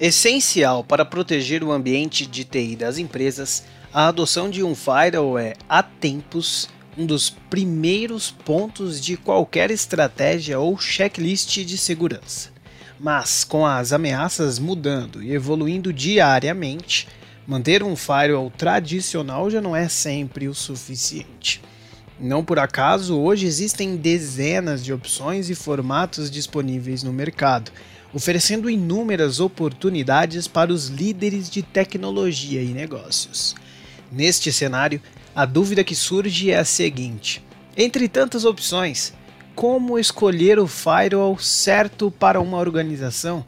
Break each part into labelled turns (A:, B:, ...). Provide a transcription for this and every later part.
A: Essencial para proteger o ambiente de TI das empresas, a adoção de um firewall é, há tempos, um dos primeiros pontos de qualquer estratégia ou checklist de segurança. Mas, com as ameaças mudando e evoluindo diariamente, manter um firewall tradicional já não é sempre o suficiente. Não por acaso, hoje existem dezenas de opções e formatos disponíveis no mercado oferecendo inúmeras oportunidades para os líderes de tecnologia e negócios. Neste cenário, a dúvida que surge é a seguinte: entre tantas opções, como escolher o firewall certo para uma organização?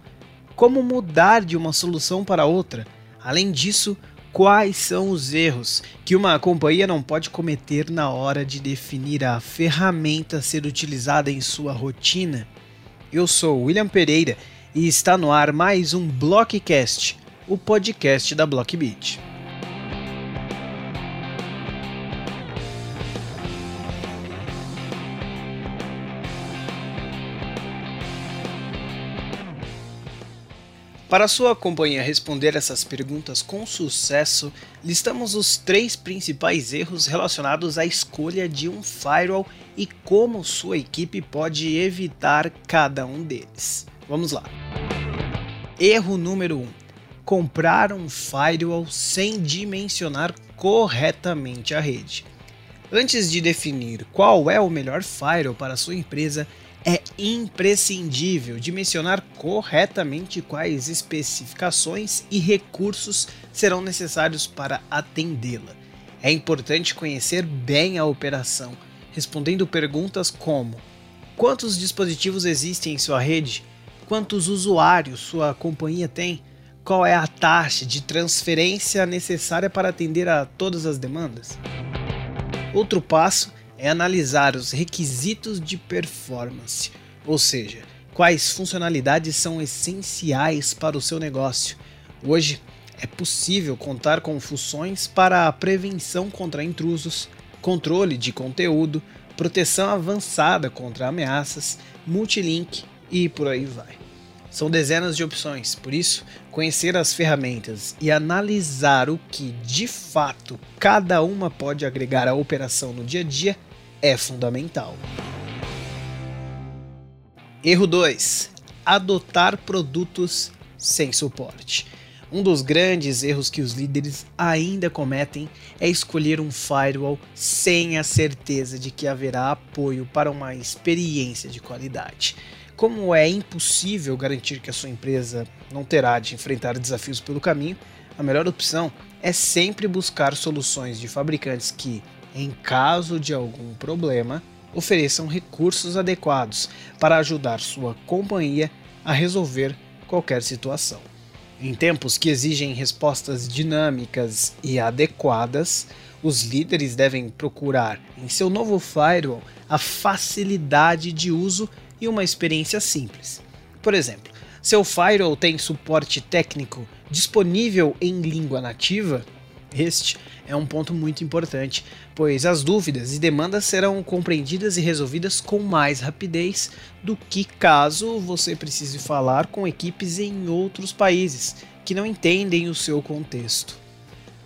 A: Como mudar de uma solução para outra? Além disso, quais são os erros que uma companhia não pode cometer na hora de definir a ferramenta a ser utilizada em sua rotina? Eu sou William Pereira e está no ar mais um Blockcast, o podcast da Blockbeat. Para sua companhia responder essas perguntas com sucesso, listamos os três principais erros relacionados à escolha de um firewall e como sua equipe pode evitar cada um deles. Vamos lá. Erro número 1. Um, comprar um firewall sem dimensionar corretamente a rede. Antes de definir qual é o melhor firewall para sua empresa, é imprescindível dimensionar corretamente quais especificações e recursos serão necessários para atendê-la. É importante conhecer bem a operação, respondendo perguntas como: quantos dispositivos existem em sua rede? quantos usuários sua companhia tem, qual é a taxa de transferência necessária para atender a todas as demandas. Outro passo é analisar os requisitos de performance, ou seja, quais funcionalidades são essenciais para o seu negócio. Hoje é possível contar com funções para a prevenção contra intrusos, controle de conteúdo, proteção avançada contra ameaças, multilink e por aí vai. São dezenas de opções, por isso, conhecer as ferramentas e analisar o que de fato cada uma pode agregar à operação no dia a dia é fundamental. Erro 2: adotar produtos sem suporte. Um dos grandes erros que os líderes ainda cometem é escolher um firewall sem a certeza de que haverá apoio para uma experiência de qualidade. Como é impossível garantir que a sua empresa não terá de enfrentar desafios pelo caminho, a melhor opção é sempre buscar soluções de fabricantes que, em caso de algum problema, ofereçam recursos adequados para ajudar sua companhia a resolver qualquer situação. Em tempos que exigem respostas dinâmicas e adequadas, os líderes devem procurar em seu novo firewall a facilidade de uso e uma experiência simples. Por exemplo, seu firewall tem suporte técnico disponível em língua nativa? Este é um ponto muito importante, pois as dúvidas e demandas serão compreendidas e resolvidas com mais rapidez do que caso você precise falar com equipes em outros países que não entendem o seu contexto.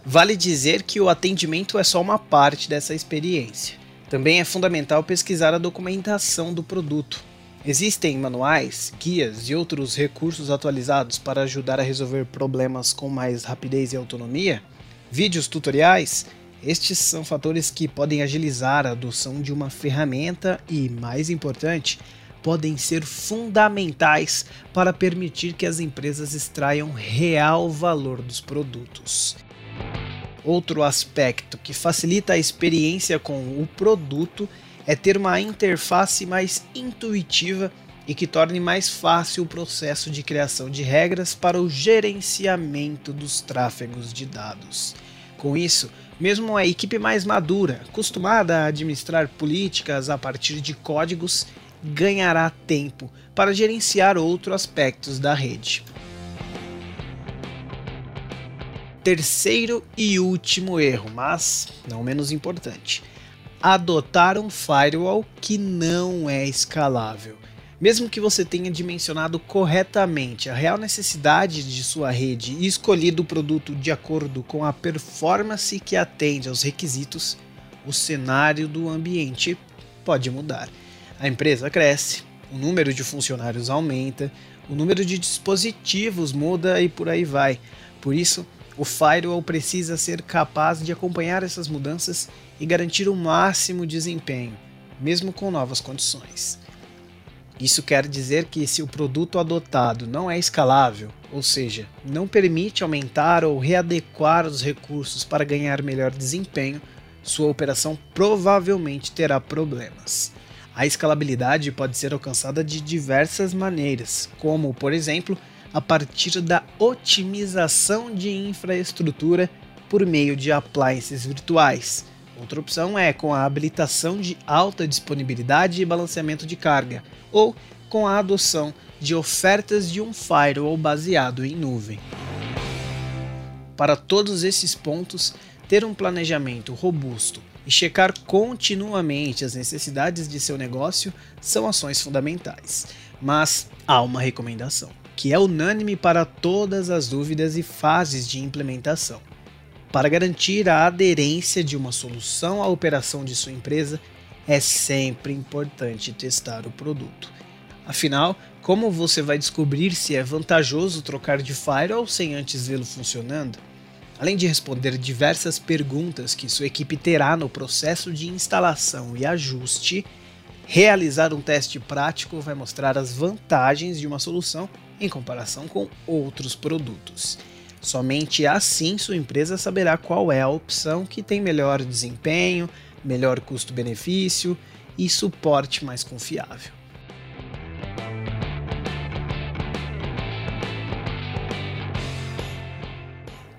A: Vale dizer que o atendimento é só uma parte dessa experiência. Também é fundamental pesquisar a documentação do produto, Existem manuais, guias e outros recursos atualizados para ajudar a resolver problemas com mais rapidez e autonomia? Vídeos tutoriais? Estes são fatores que podem agilizar a adoção de uma ferramenta e, mais importante, podem ser fundamentais para permitir que as empresas extraiam real valor dos produtos. Outro aspecto que facilita a experiência com o produto é ter uma interface mais intuitiva e que torne mais fácil o processo de criação de regras para o gerenciamento dos tráfegos de dados. Com isso, mesmo a equipe mais madura, acostumada a administrar políticas a partir de códigos, ganhará tempo para gerenciar outros aspectos da rede. Terceiro e último erro, mas não menos importante adotar um firewall que não é escalável. Mesmo que você tenha dimensionado corretamente a real necessidade de sua rede e escolhido o produto de acordo com a performance que atende aos requisitos, o cenário do ambiente pode mudar. A empresa cresce, o número de funcionários aumenta, o número de dispositivos muda e por aí vai. Por isso, o firewall precisa ser capaz de acompanhar essas mudanças e garantir o máximo desempenho, mesmo com novas condições. Isso quer dizer que se o produto adotado não é escalável, ou seja, não permite aumentar ou readequar os recursos para ganhar melhor desempenho, sua operação provavelmente terá problemas. A escalabilidade pode ser alcançada de diversas maneiras, como, por exemplo, a partir da otimização de infraestrutura por meio de appliances virtuais. Outra opção é com a habilitação de alta disponibilidade e balanceamento de carga, ou com a adoção de ofertas de um firewall baseado em nuvem. Para todos esses pontos, ter um planejamento robusto e checar continuamente as necessidades de seu negócio são ações fundamentais. Mas há uma recomendação, que é unânime para todas as dúvidas e fases de implementação. Para garantir a aderência de uma solução à operação de sua empresa, é sempre importante testar o produto. Afinal, como você vai descobrir se é vantajoso trocar de firewall sem antes vê-lo funcionando? Além de responder diversas perguntas que sua equipe terá no processo de instalação e ajuste, realizar um teste prático vai mostrar as vantagens de uma solução em comparação com outros produtos. Somente assim sua empresa saberá qual é a opção que tem melhor desempenho, melhor custo-benefício e suporte mais confiável.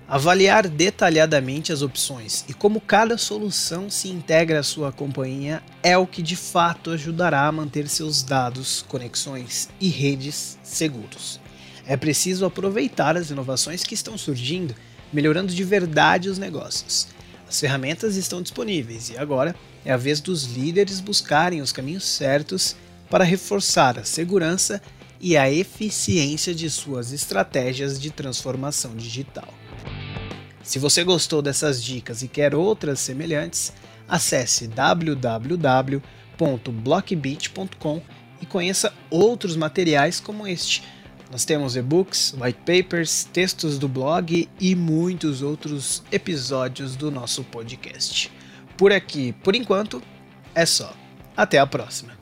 A: Avaliar detalhadamente as opções e como cada solução se integra à sua companhia é o que de fato ajudará a manter seus dados, conexões e redes seguros. É preciso aproveitar as inovações que estão surgindo, melhorando de verdade os negócios. As ferramentas estão disponíveis e agora é a vez dos líderes buscarem os caminhos certos para reforçar a segurança e a eficiência de suas estratégias de transformação digital. Se você gostou dessas dicas e quer outras semelhantes, acesse www.blockbeat.com e conheça outros materiais como este nós temos e-books, white papers, textos do blog e muitos outros episódios do nosso podcast. Por aqui, por enquanto, é só. Até a próxima.